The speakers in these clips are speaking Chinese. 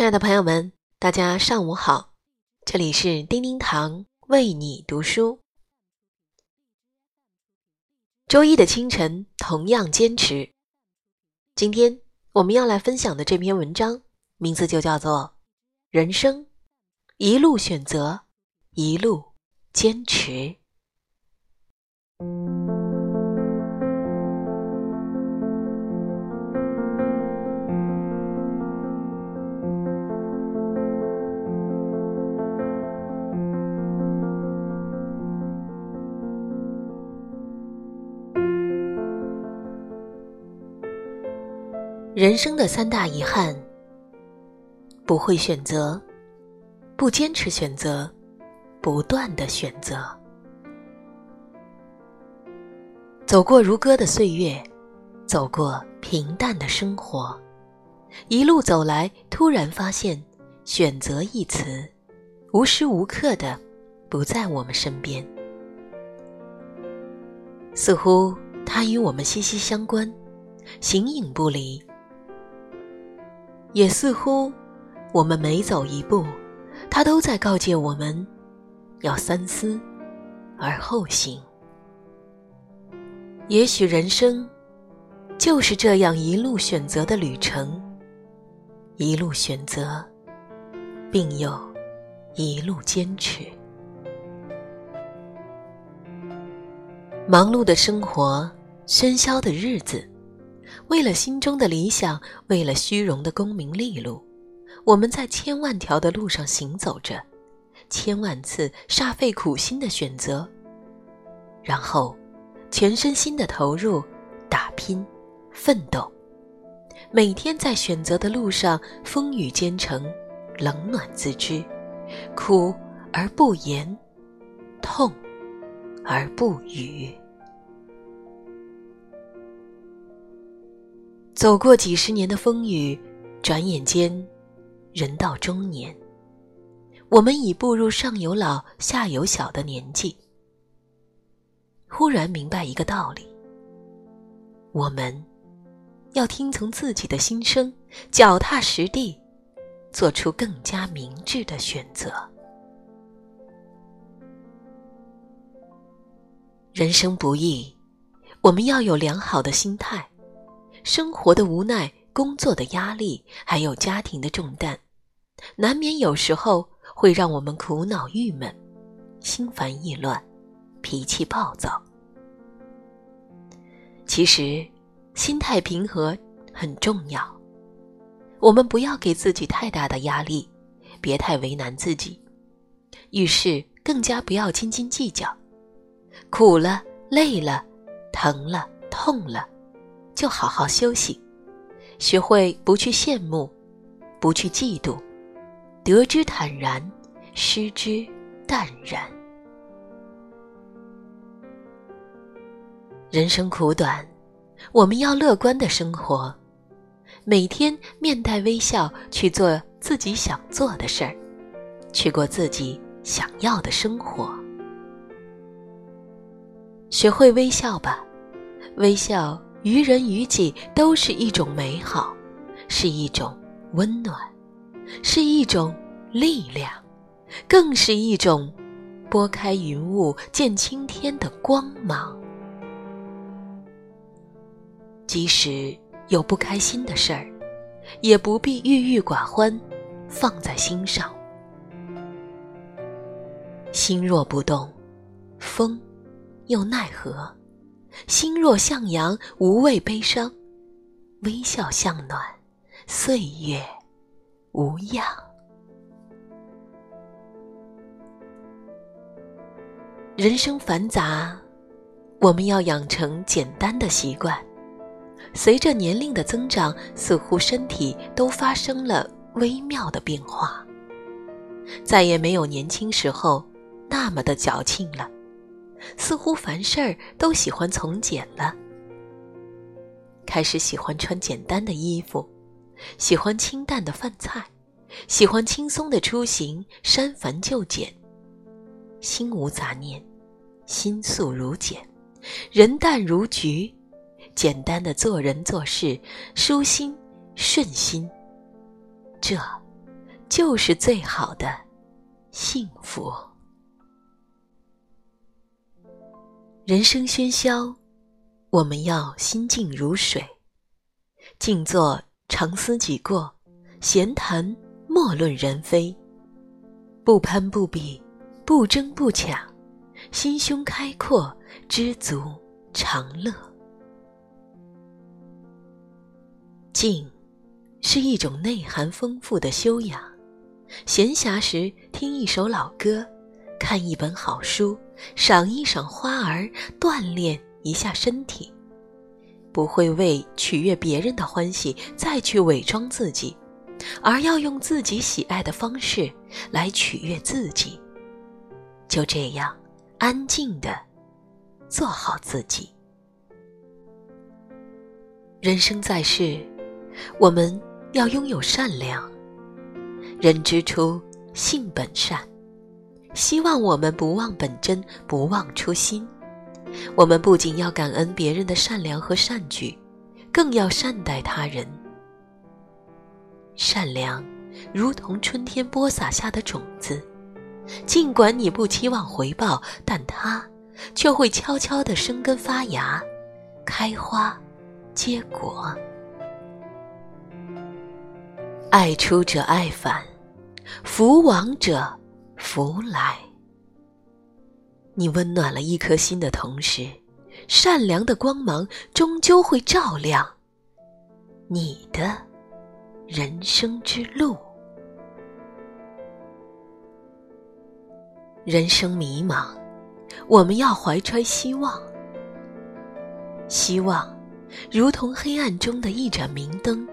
亲爱的朋友们，大家上午好，这里是叮叮堂为你读书。周一的清晨同样坚持。今天我们要来分享的这篇文章，名字就叫做《人生一路选择，一路坚持》。人生的三大遗憾：不会选择，不坚持选择，不断的选择。走过如歌的岁月，走过平淡的生活，一路走来，突然发现“选择”一词，无时无刻的不在我们身边，似乎它与我们息息相关，形影不离。也似乎，我们每走一步，他都在告诫我们，要三思而后行。也许人生就是这样一路选择的旅程，一路选择，并又一路坚持。忙碌的生活，喧嚣的日子。为了心中的理想，为了虚荣的功名利禄，我们在千万条的路上行走着，千万次煞费苦心的选择，然后全身心的投入、打拼、奋斗，每天在选择的路上风雨兼程，冷暖自知，苦而不言，痛而不语。走过几十年的风雨，转眼间，人到中年，我们已步入上有老下有小的年纪。忽然明白一个道理：我们要听从自己的心声，脚踏实地，做出更加明智的选择。人生不易，我们要有良好的心态。生活的无奈，工作的压力，还有家庭的重担，难免有时候会让我们苦恼郁闷、心烦意乱、脾气暴躁。其实，心态平和很重要。我们不要给自己太大的压力，别太为难自己。遇事更加不要斤斤计较。苦了、累了、疼了、痛了。就好好休息，学会不去羡慕，不去嫉妒，得之坦然，失之淡然。人生苦短，我们要乐观的生活，每天面带微笑去做自己想做的事儿，去过自己想要的生活。学会微笑吧，微笑。于人于己都是一种美好，是一种温暖，是一种力量，更是一种拨开云雾见青天的光芒。即使有不开心的事儿，也不必郁郁寡欢，放在心上。心若不动，风又奈何？心若向阳，无畏悲伤；微笑向暖，岁月无恙。人生繁杂，我们要养成简单的习惯。随着年龄的增长，似乎身体都发生了微妙的变化，再也没有年轻时候那么的矫情了。似乎凡事儿都喜欢从简了，开始喜欢穿简单的衣服，喜欢清淡的饭菜，喜欢轻松的出行，删繁就简，心无杂念，心素如简，人淡如菊，简单的做人做事，舒心顺心，这就是最好的幸福。人生喧嚣，我们要心静如水，静坐长思己过，闲谈莫论人非，不攀不比，不争不抢，心胸开阔，知足常乐。静，是一种内涵丰富的修养。闲暇时听一首老歌，看一本好书。赏一赏花儿，锻炼一下身体，不会为取悦别人的欢喜再去伪装自己，而要用自己喜爱的方式来取悦自己。就这样，安静的做好自己。人生在世，我们要拥有善良。人之初，性本善。希望我们不忘本真，不忘初心。我们不仅要感恩别人的善良和善举，更要善待他人。善良如同春天播撒下的种子，尽管你不期望回报，但它却会悄悄地生根发芽，开花结果。爱出者爱返，福往者。福来，你温暖了一颗心的同时，善良的光芒终究会照亮你的人生之路。人生迷茫，我们要怀揣希望。希望如同黑暗中的一盏明灯，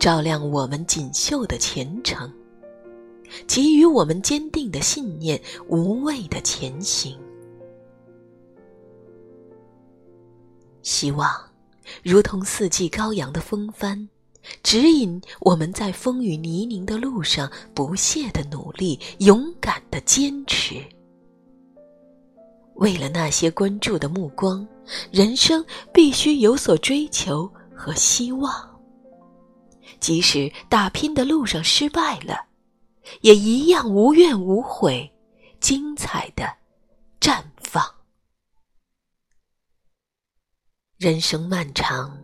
照亮我们锦绣的前程。给予我们坚定的信念，无畏的前行。希望如同四季高扬的风帆，指引我们在风雨泥泞的路上不懈的努力，勇敢的坚持。为了那些关注的目光，人生必须有所追求和希望。即使打拼的路上失败了。也一样无怨无悔，精彩的绽放。人生漫长，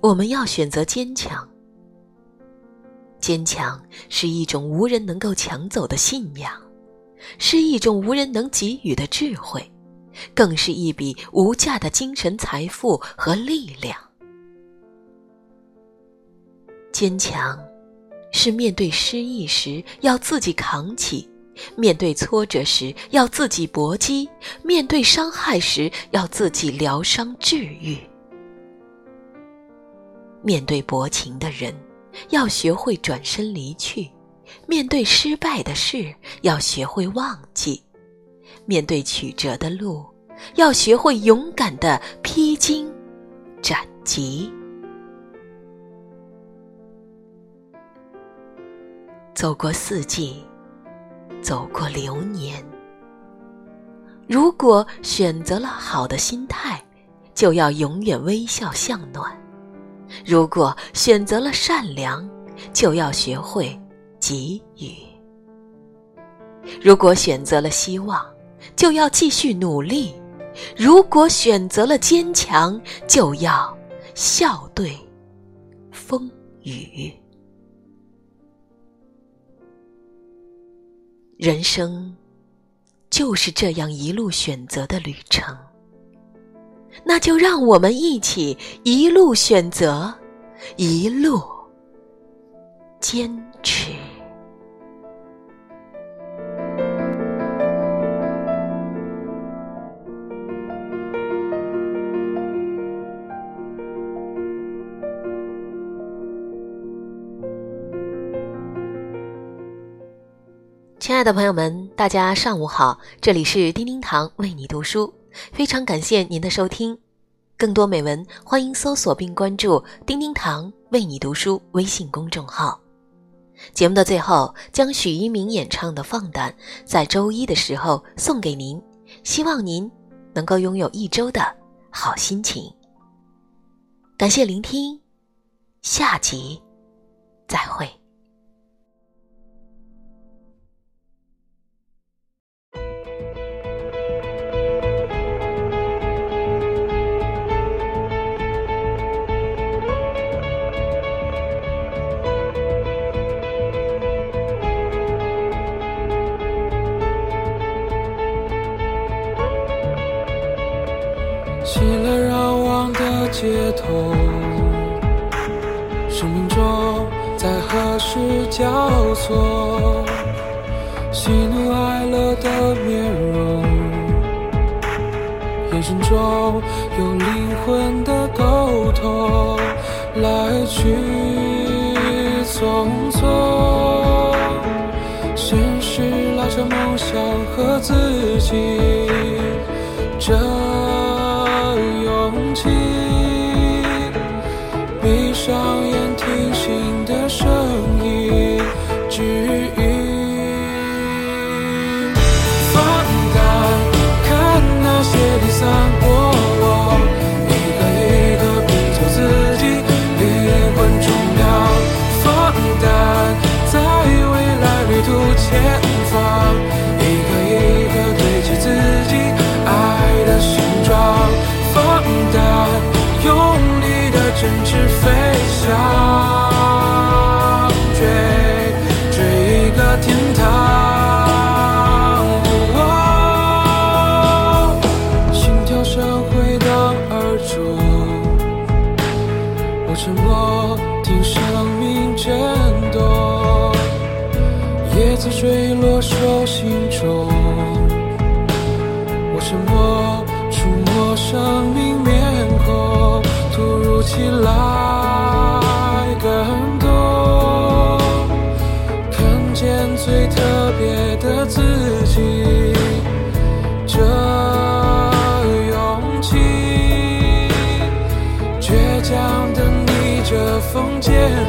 我们要选择坚强。坚强是一种无人能够抢走的信仰，是一种无人能给予的智慧，更是一笔无价的精神财富和力量。坚强。是面对失意时要自己扛起，面对挫折时要自己搏击，面对伤害时要自己疗伤治愈。面对薄情的人，要学会转身离去；面对失败的事，要学会忘记；面对曲折的路，要学会勇敢的披荆斩棘。走过四季，走过流年。如果选择了好的心态，就要永远微笑向暖；如果选择了善良，就要学会给予；如果选择了希望，就要继续努力；如果选择了坚强，就要笑对风雨。人生就是这样一路选择的旅程，那就让我们一起一路选择，一路坚持。亲爱的朋友们，大家上午好，这里是叮叮堂为你读书，非常感谢您的收听。更多美文，欢迎搜索并关注“叮叮堂为你读书”微信公众号。节目的最后，将许一鸣演唱的《放胆》在周一的时候送给您，希望您能够拥有一周的好心情。感谢聆听，下集再会。生命中在何时交错？喜怒哀乐的面容，眼神中有灵魂的沟通，来去匆匆。现实拉扯梦想和自己，听心的声音，指引。放胆看那些离散过往，一个一个拼凑自己灵魂重量。放胆在未来旅途前方，一个一个堆砌自己爱的形状。放胆用力的振翅飞起来更多，看见最特别的自己，这勇气，倔强的逆着风坚定，站一。